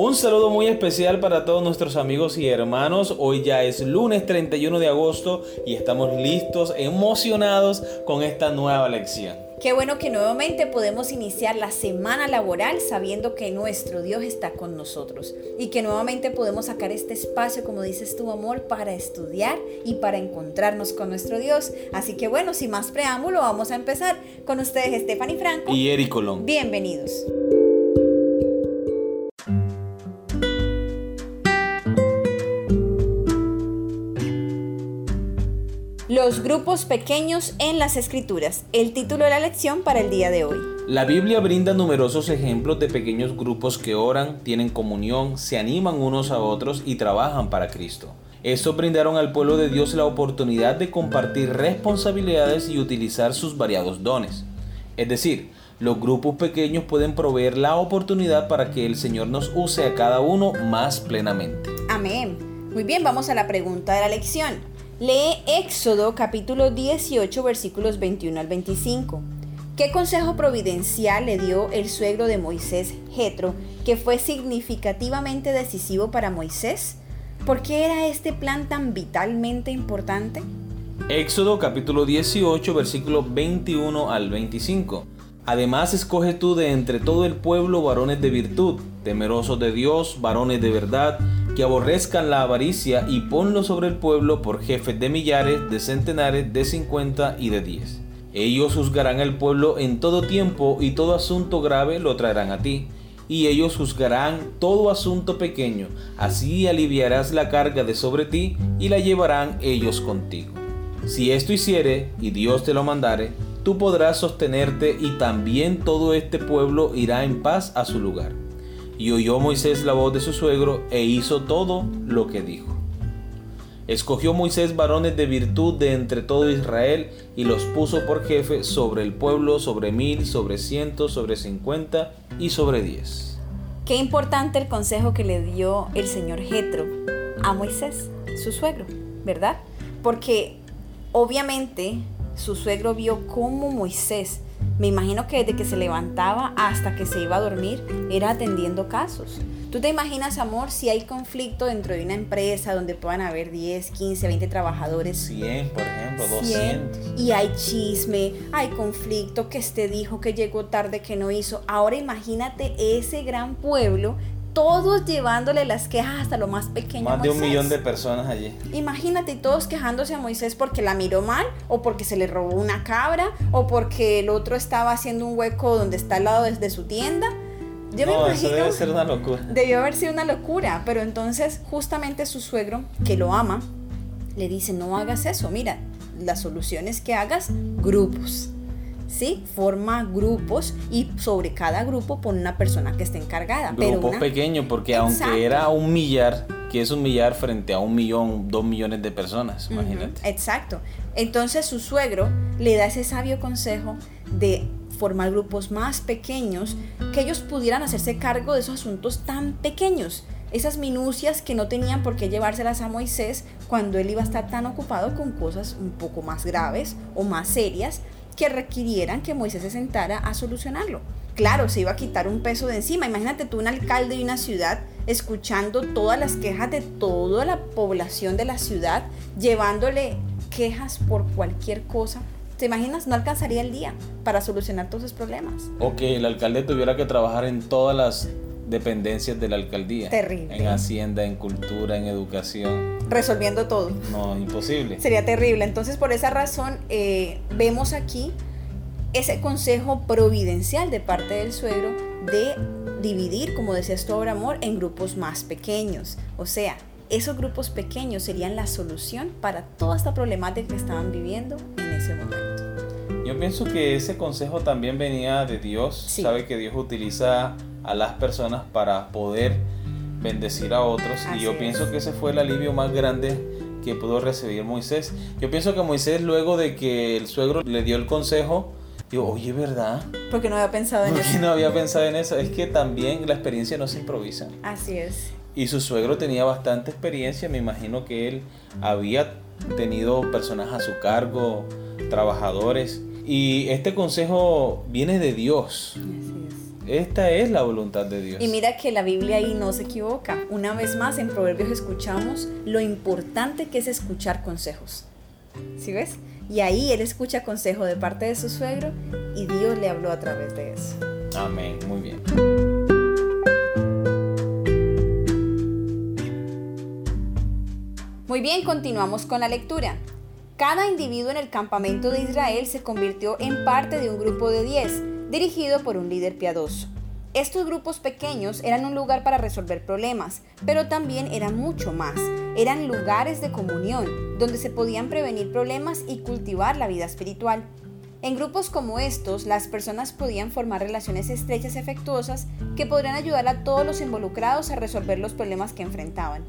Un saludo muy especial para todos nuestros amigos y hermanos. Hoy ya es lunes 31 de agosto y estamos listos, emocionados con esta nueva lección. Qué bueno que nuevamente podemos iniciar la semana laboral sabiendo que nuestro Dios está con nosotros y que nuevamente podemos sacar este espacio, como dices tu amor, para estudiar y para encontrarnos con nuestro Dios. Así que bueno, sin más preámbulo, vamos a empezar con ustedes, Stephanie Franco y Eric Colón. Bienvenidos. Los grupos pequeños en las escrituras, el título de la lección para el día de hoy. La Biblia brinda numerosos ejemplos de pequeños grupos que oran, tienen comunión, se animan unos a otros y trabajan para Cristo. Estos brindaron al pueblo de Dios la oportunidad de compartir responsabilidades y utilizar sus variados dones. Es decir, los grupos pequeños pueden proveer la oportunidad para que el Señor nos use a cada uno más plenamente. Amén. Muy bien, vamos a la pregunta de la lección. Lee Éxodo capítulo 18 versículos 21 al 25. ¿Qué consejo providencial le dio el suegro de Moisés, Jetro, que fue significativamente decisivo para Moisés? ¿Por qué era este plan tan vitalmente importante? Éxodo capítulo 18 versículos 21 al 25. Además escoge tú de entre todo el pueblo varones de virtud, temerosos de Dios, varones de verdad, que aborrezcan la avaricia y ponlo sobre el pueblo por jefes de millares, de centenares, de cincuenta y de diez. Ellos juzgarán al pueblo en todo tiempo y todo asunto grave lo traerán a ti. Y ellos juzgarán todo asunto pequeño, así aliviarás la carga de sobre ti y la llevarán ellos contigo. Si esto hiciere, y Dios te lo mandare, tú podrás sostenerte y también todo este pueblo irá en paz a su lugar. Y oyó Moisés la voz de su suegro e hizo todo lo que dijo. Escogió Moisés varones de virtud de entre todo Israel y los puso por jefe sobre el pueblo, sobre mil, sobre cientos, sobre cincuenta y sobre diez. Qué importante el consejo que le dio el señor Jetro a Moisés, su suegro, ¿verdad? Porque obviamente su suegro vio cómo Moisés me imagino que desde que se levantaba hasta que se iba a dormir era atendiendo casos. ¿Tú te imaginas, amor, si hay conflicto dentro de una empresa donde puedan haber 10, 15, 20 trabajadores? 100, por ejemplo, 200. y hay chisme, hay conflicto, que este dijo que llegó tarde, que no hizo. Ahora imagínate ese gran pueblo todos llevándole las quejas hasta lo más pequeño. Más de un millón de personas allí. Imagínate todos quejándose a Moisés porque la miró mal, o porque se le robó una cabra, o porque el otro estaba haciendo un hueco donde está al lado de, su tienda. Yo me imagino. Eso debe ser una locura. Debió haber sido una locura, pero entonces, justamente su suegro, que lo ama, le dice: No hagas eso. Mira, la solución es que hagas grupos ¿sí? Forma grupos y sobre cada grupo pone una persona que esté encargada. Grupos pequeños, porque aunque era un millar, que es un millar frente a un millón, dos millones de personas, imagínate. Exacto. Entonces su suegro le da ese sabio consejo de formar grupos más pequeños, que ellos pudieran hacerse cargo de esos asuntos tan pequeños esas minucias que no tenían por qué llevárselas a Moisés cuando él iba a estar tan ocupado con cosas un poco más graves o más serias que requirieran que Moisés se sentara a solucionarlo. Claro, se iba a quitar un peso de encima. Imagínate tú un alcalde de una ciudad escuchando todas las quejas de toda la población de la ciudad, llevándole quejas por cualquier cosa. ¿Te imaginas? No alcanzaría el día para solucionar todos esos problemas. O que el alcalde tuviera que trabajar en todas las dependencias de la alcaldía. Terrible. En hacienda, en cultura, en educación. Resolviendo todo. No, imposible. Sería terrible. Entonces, por esa razón, eh, vemos aquí ese consejo providencial de parte del suegro de dividir, como decías tú ahora, amor, en grupos más pequeños. O sea, esos grupos pequeños serían la solución para toda esta problemática que estaban viviendo en ese momento. Yo pienso que ese consejo también venía de Dios. Sabe que Dios utiliza a las personas para poder bendecir a otros. y yo pienso que ese fue el alivio más grande que pudo recibir Moisés. Yo pienso que Moisés luego de que el suegro le dio el consejo, dijo, oye, ¿verdad? Porque no había pensado en Porque no había pensado en eso. Es que también la experiencia no se improvisa. Así es. Y su suegro tenía bastante experiencia. Me imagino que él había tenido personas a su cargo, trabajadores. Y este consejo viene de Dios. Así Esta es la voluntad de Dios. Y mira que la Biblia ahí no se equivoca. Una vez más en Proverbios escuchamos lo importante que es escuchar consejos. ¿Sí ves? Y ahí él escucha consejo de parte de su suegro y Dios le habló a través de eso. Amén, muy bien. Muy bien, continuamos con la lectura. Cada individuo en el campamento de Israel se convirtió en parte de un grupo de 10, dirigido por un líder piadoso. Estos grupos pequeños eran un lugar para resolver problemas, pero también eran mucho más. Eran lugares de comunión, donde se podían prevenir problemas y cultivar la vida espiritual. En grupos como estos, las personas podían formar relaciones estrechas y afectuosas que podrían ayudar a todos los involucrados a resolver los problemas que enfrentaban.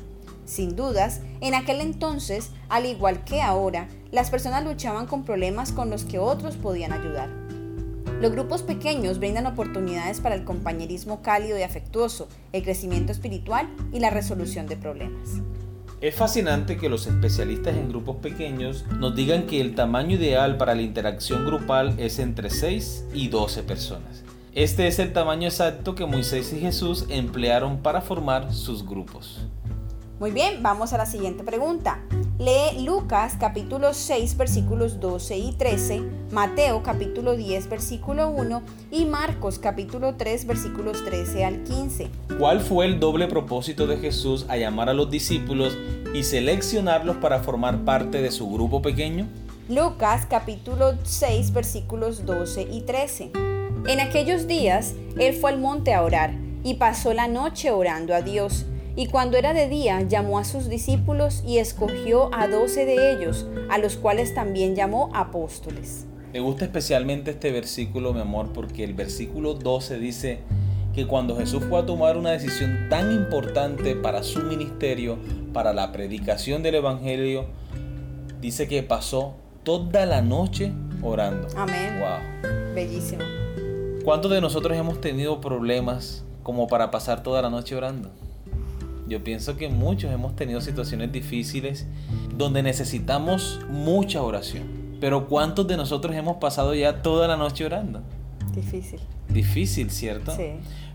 Sin dudas, en aquel entonces, al igual que ahora, las personas luchaban con problemas con los que otros podían ayudar. Los grupos pequeños brindan oportunidades para el compañerismo cálido y afectuoso, el crecimiento espiritual y la resolución de problemas. Es fascinante que los especialistas en grupos pequeños nos digan que el tamaño ideal para la interacción grupal es entre 6 y 12 personas. Este es el tamaño exacto que Moisés y Jesús emplearon para formar sus grupos. Muy bien, vamos a la siguiente pregunta. Lee Lucas capítulo 6 versículos 12 y 13, Mateo capítulo 10 versículo 1 y Marcos capítulo 3 versículos 13 al 15. ¿Cuál fue el doble propósito de Jesús a llamar a los discípulos y seleccionarlos para formar parte de su grupo pequeño? Lucas capítulo 6 versículos 12 y 13. En aquellos días, él fue al monte a orar y pasó la noche orando a Dios. Y cuando era de día, llamó a sus discípulos y escogió a doce de ellos, a los cuales también llamó apóstoles. Me gusta especialmente este versículo, mi amor, porque el versículo 12 dice que cuando Jesús fue a tomar una decisión tan importante para su ministerio, para la predicación del Evangelio, dice que pasó toda la noche orando. Amén. Wow. Bellísimo. ¿Cuántos de nosotros hemos tenido problemas como para pasar toda la noche orando? Yo pienso que muchos hemos tenido situaciones difíciles donde necesitamos mucha oración. Pero ¿cuántos de nosotros hemos pasado ya toda la noche orando? Difícil. Difícil, ¿cierto? Sí.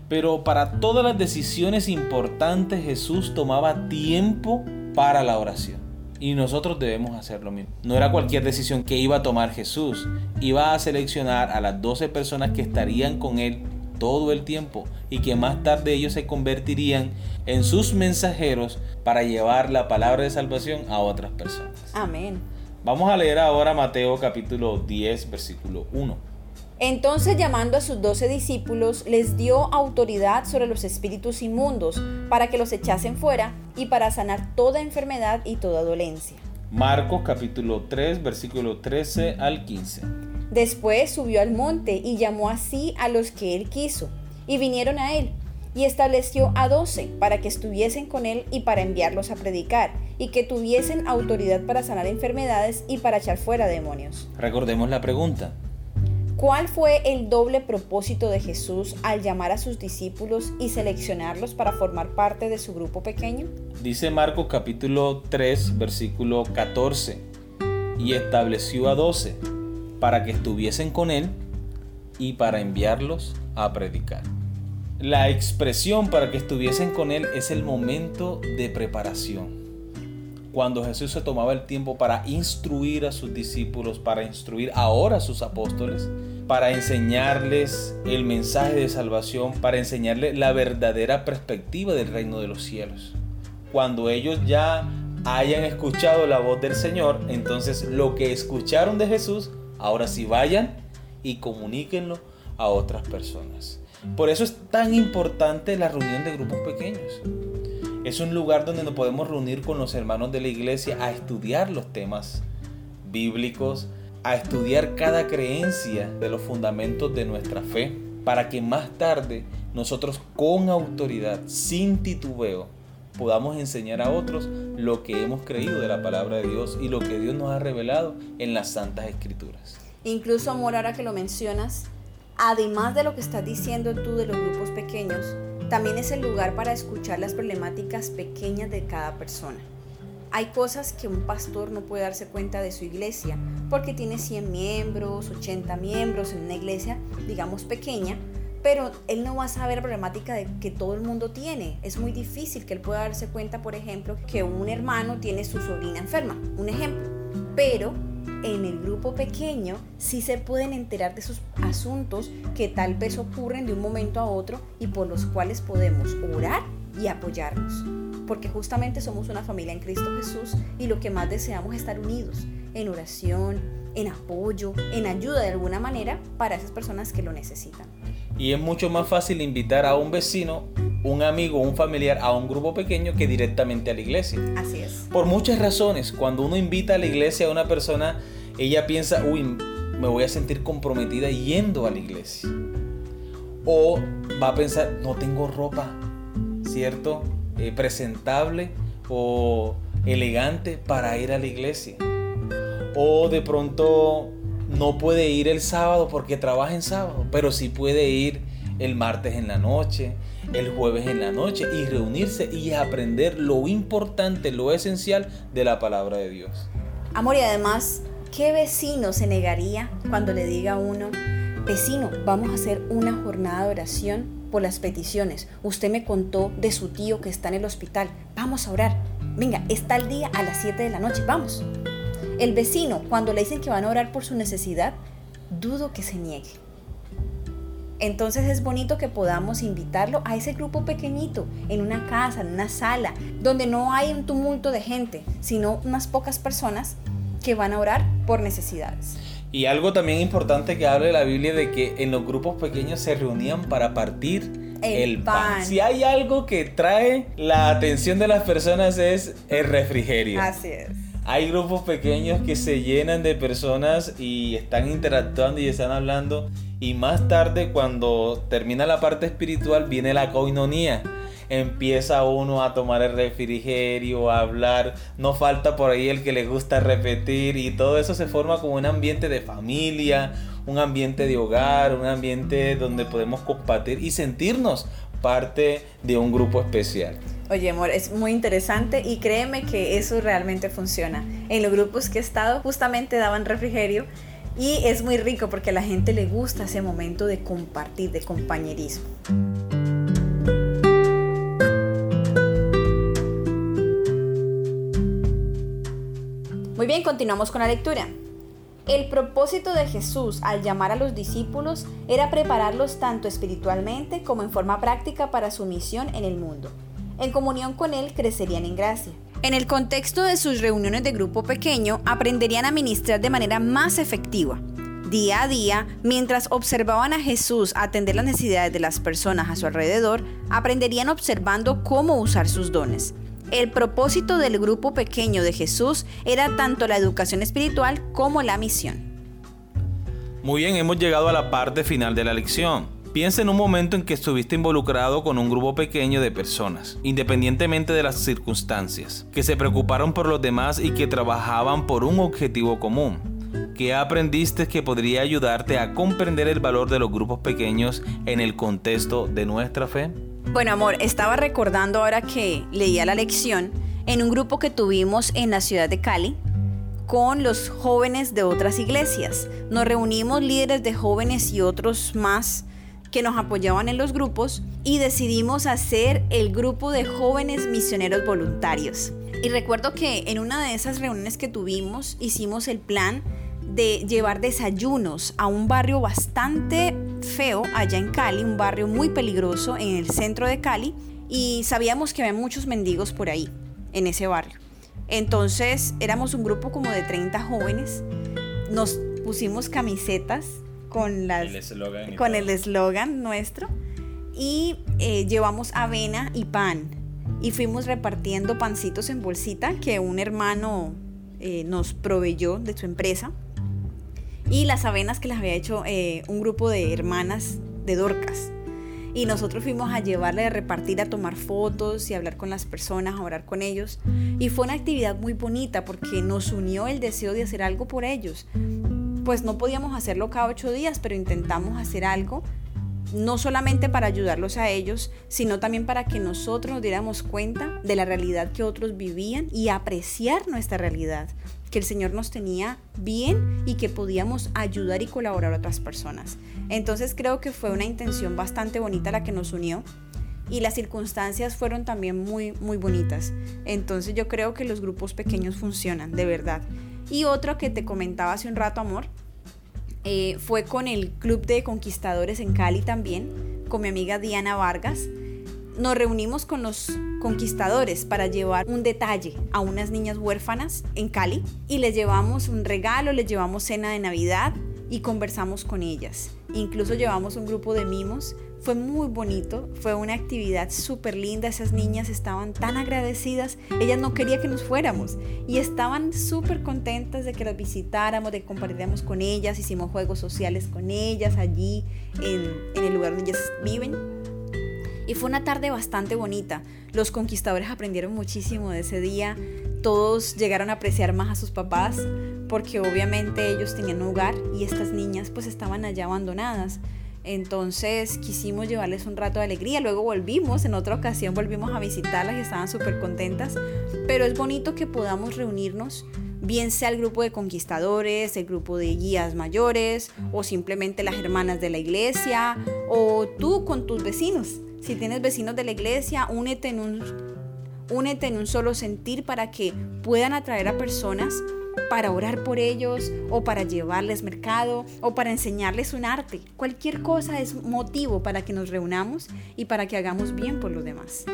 Pero para todas las decisiones importantes Jesús tomaba tiempo para la oración. Y nosotros debemos hacer lo mismo. No era cualquier decisión que iba a tomar Jesús. Iba a seleccionar a las 12 personas que estarían con él todo el tiempo y que más tarde ellos se convertirían en sus mensajeros para llevar la palabra de salvación a otras personas. Amén. Vamos a leer ahora Mateo capítulo 10 versículo 1. Entonces llamando a sus doce discípulos, les dio autoridad sobre los espíritus inmundos para que los echasen fuera y para sanar toda enfermedad y toda dolencia. Marcos capítulo 3 versículo 13 al 15. Después subió al monte y llamó así a los que él quiso, y vinieron a él, y estableció a doce para que estuviesen con él y para enviarlos a predicar, y que tuviesen autoridad para sanar enfermedades y para echar fuera demonios. Recordemos la pregunta. ¿Cuál fue el doble propósito de Jesús al llamar a sus discípulos y seleccionarlos para formar parte de su grupo pequeño? Dice Marcos capítulo 3 versículo 14, y estableció a doce para que estuviesen con él y para enviarlos a predicar. La expresión para que estuviesen con él es el momento de preparación. Cuando Jesús se tomaba el tiempo para instruir a sus discípulos, para instruir ahora a sus apóstoles, para enseñarles el mensaje de salvación, para enseñarles la verdadera perspectiva del reino de los cielos. Cuando ellos ya hayan escuchado la voz del Señor, entonces lo que escucharon de Jesús Ahora sí vayan y comuníquenlo a otras personas. Por eso es tan importante la reunión de grupos pequeños. Es un lugar donde nos podemos reunir con los hermanos de la iglesia a estudiar los temas bíblicos, a estudiar cada creencia de los fundamentos de nuestra fe, para que más tarde nosotros con autoridad, sin titubeo, podamos enseñar a otros lo que hemos creído de la palabra de Dios y lo que Dios nos ha revelado en las santas escrituras. Incluso, amor, ahora que lo mencionas, además de lo que estás diciendo tú de los grupos pequeños, también es el lugar para escuchar las problemáticas pequeñas de cada persona. Hay cosas que un pastor no puede darse cuenta de su iglesia porque tiene 100 miembros, 80 miembros en una iglesia, digamos, pequeña, pero él no va a saber la problemática de que todo el mundo tiene. Es muy difícil que él pueda darse cuenta, por ejemplo, que un hermano tiene su sobrina enferma, un ejemplo. Pero en el grupo pequeño sí se pueden enterar de esos asuntos que tal vez ocurren de un momento a otro y por los cuales podemos orar y apoyarnos. Porque justamente somos una familia en Cristo Jesús y lo que más deseamos es estar unidos en oración, en apoyo, en ayuda de alguna manera para esas personas que lo necesitan. Y es mucho más fácil invitar a un vecino, un amigo, un familiar a un grupo pequeño que directamente a la iglesia. Así es. Por muchas razones, cuando uno invita a la iglesia a una persona, ella piensa, uy, me voy a sentir comprometida yendo a la iglesia. O va a pensar, no tengo ropa, ¿cierto? Eh, presentable o elegante para ir a la iglesia. O de pronto no puede ir el sábado porque trabaja en sábado, pero sí puede ir el martes en la noche, el jueves en la noche y reunirse y aprender lo importante, lo esencial de la palabra de Dios. Amor, y además, ¿qué vecino se negaría cuando le diga a uno, vecino, vamos a hacer una jornada de oración por las peticiones? Usted me contó de su tío que está en el hospital, vamos a orar. Venga, está el día a las 7 de la noche, vamos. El vecino, cuando le dicen que van a orar por su necesidad, dudo que se niegue. Entonces es bonito que podamos invitarlo a ese grupo pequeñito, en una casa, en una sala, donde no hay un tumulto de gente, sino unas pocas personas que van a orar por necesidades. Y algo también importante que habla de la Biblia de que en los grupos pequeños se reunían para partir el, pan. Si hay algo que trae la atención de las personas es el refrigerio. Así es. Hay grupos pequeños que se llenan de personas y están interactuando y están hablando. Y más tarde, cuando termina la parte espiritual, viene la coinonía. Empieza uno a tomar el refrigerio, a hablar. No falta por ahí el que le gusta repetir. Y todo eso se forma como un ambiente de familia, un ambiente de hogar, un ambiente donde podemos compartir y sentirnos parte de un grupo especial. Oye, amor, es muy interesante y créeme que eso realmente funciona. En los grupos que he estado justamente daban refrigerio y es muy rico porque a la gente le gusta ese momento de compartir, de compañerismo. Muy bien, continuamos con la lectura. El propósito de Jesús al llamar a los discípulos era prepararlos tanto espiritualmente como en forma práctica para su misión en el mundo en comunión con Él crecerían en gracia. En el contexto de sus reuniones de grupo pequeño, aprenderían a ministrar de manera más efectiva. Día a día, mientras observaban a Jesús atender las necesidades de las personas a su alrededor, aprenderían observando cómo usar sus dones. El propósito del grupo pequeño de Jesús era tanto la educación espiritual como la misión. Muy bien, hemos llegado a la parte final de la lección. Piensa en un momento en que estuviste involucrado con un grupo pequeño de personas, independientemente de las circunstancias, que se preocuparon por los demás y que trabajaban por un objetivo común. ¿Qué aprendiste que podría ayudarte a comprender el valor de los grupos pequeños en el contexto de nuestra fe? Bueno, amor, estaba recordando ahora que leía la lección en un grupo que tuvimos en la ciudad de Cali, con los jóvenes de otras iglesias. Nos reunimos líderes de jóvenes y otros más que nos apoyaban en los grupos y decidimos hacer el grupo de jóvenes misioneros voluntarios. Y recuerdo que en una de esas reuniones que tuvimos hicimos el plan de llevar desayunos a un barrio bastante feo allá en Cali, un barrio muy peligroso en el centro de Cali y sabíamos que había muchos mendigos por ahí, en ese barrio. Entonces éramos un grupo como de 30 jóvenes, nos pusimos camisetas con, las, el con el eslogan nuestro y eh, llevamos avena y pan y fuimos repartiendo pancitos en bolsita que un hermano eh, nos proveyó de su empresa y las avenas que las había hecho eh, un grupo de hermanas de Dorcas. Y nosotros fuimos a llevarle a repartir, a tomar fotos y hablar con las personas, a orar con ellos. Y fue una actividad muy bonita porque nos unió el deseo de hacer algo por ellos pues no podíamos hacerlo cada ocho días, pero intentamos hacer algo, no solamente para ayudarlos a ellos, sino también para que nosotros nos diéramos cuenta de la realidad que otros vivían y apreciar nuestra realidad, que el Señor nos tenía bien y que podíamos ayudar y colaborar a otras personas. Entonces creo que fue una intención bastante bonita la que nos unió y las circunstancias fueron también muy, muy bonitas. Entonces yo creo que los grupos pequeños funcionan, de verdad. Y otro que te comentaba hace un rato, amor, eh, fue con el Club de Conquistadores en Cali también, con mi amiga Diana Vargas. Nos reunimos con los conquistadores para llevar un detalle a unas niñas huérfanas en Cali y les llevamos un regalo, les llevamos cena de Navidad y conversamos con ellas. Incluso llevamos un grupo de mimos fue muy bonito, fue una actividad súper linda, esas niñas estaban tan agradecidas, ellas no querían que nos fuéramos y estaban súper contentas de que las visitáramos, de que compartiéramos con ellas, hicimos juegos sociales con ellas allí en, en el lugar donde ellas viven. Y fue una tarde bastante bonita. Los conquistadores aprendieron muchísimo de ese día. Todos llegaron a apreciar más a sus papás porque obviamente ellos tenían un hogar y estas niñas pues estaban allá abandonadas. Entonces quisimos llevarles un rato de alegría. Luego volvimos, en otra ocasión volvimos a visitarlas y estaban súper contentas. Pero es bonito que podamos reunirnos, bien sea el grupo de conquistadores, el grupo de guías mayores o simplemente las hermanas de la iglesia o tú con tus vecinos. Si tienes vecinos de la iglesia, únete en un, únete en un solo sentir para que puedan atraer a personas para orar por ellos o para llevarles mercado o para enseñarles un arte. Cualquier cosa es motivo para que nos reunamos y para que hagamos bien por los demás.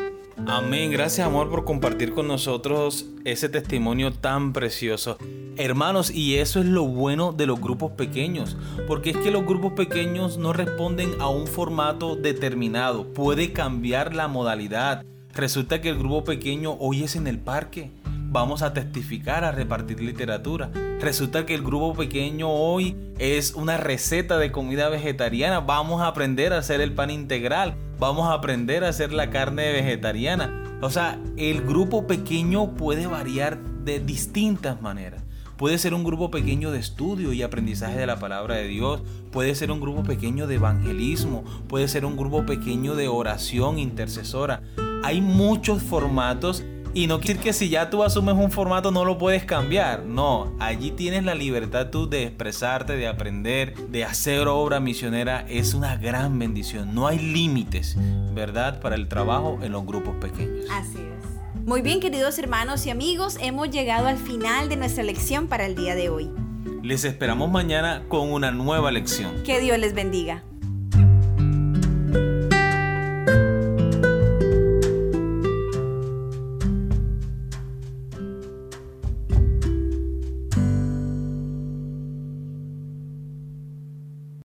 Amén. Gracias amor por compartir con nosotros ese testimonio tan precioso. Hermanos, y eso es lo bueno de los grupos pequeños, porque es que los grupos pequeños no responden a un formato determinado, puede cambiar la modalidad. Resulta que el grupo pequeño hoy es en el parque, vamos a testificar, a repartir literatura. Resulta que el grupo pequeño hoy es una receta de comida vegetariana. Vamos a aprender a hacer el pan integral. Vamos a aprender a hacer la carne vegetariana. O sea, el grupo pequeño puede variar de distintas maneras. Puede ser un grupo pequeño de estudio y aprendizaje de la palabra de Dios. Puede ser un grupo pequeño de evangelismo. Puede ser un grupo pequeño de oración intercesora. Hay muchos formatos y no quiere decir que si ya tú asumes un formato no lo puedes cambiar. No, allí tienes la libertad tú de expresarte, de aprender, de hacer obra misionera. Es una gran bendición. No hay límites, ¿verdad? Para el trabajo en los grupos pequeños. Así es. Muy bien, queridos hermanos y amigos, hemos llegado al final de nuestra lección para el día de hoy. Les esperamos mañana con una nueva lección. Que Dios les bendiga.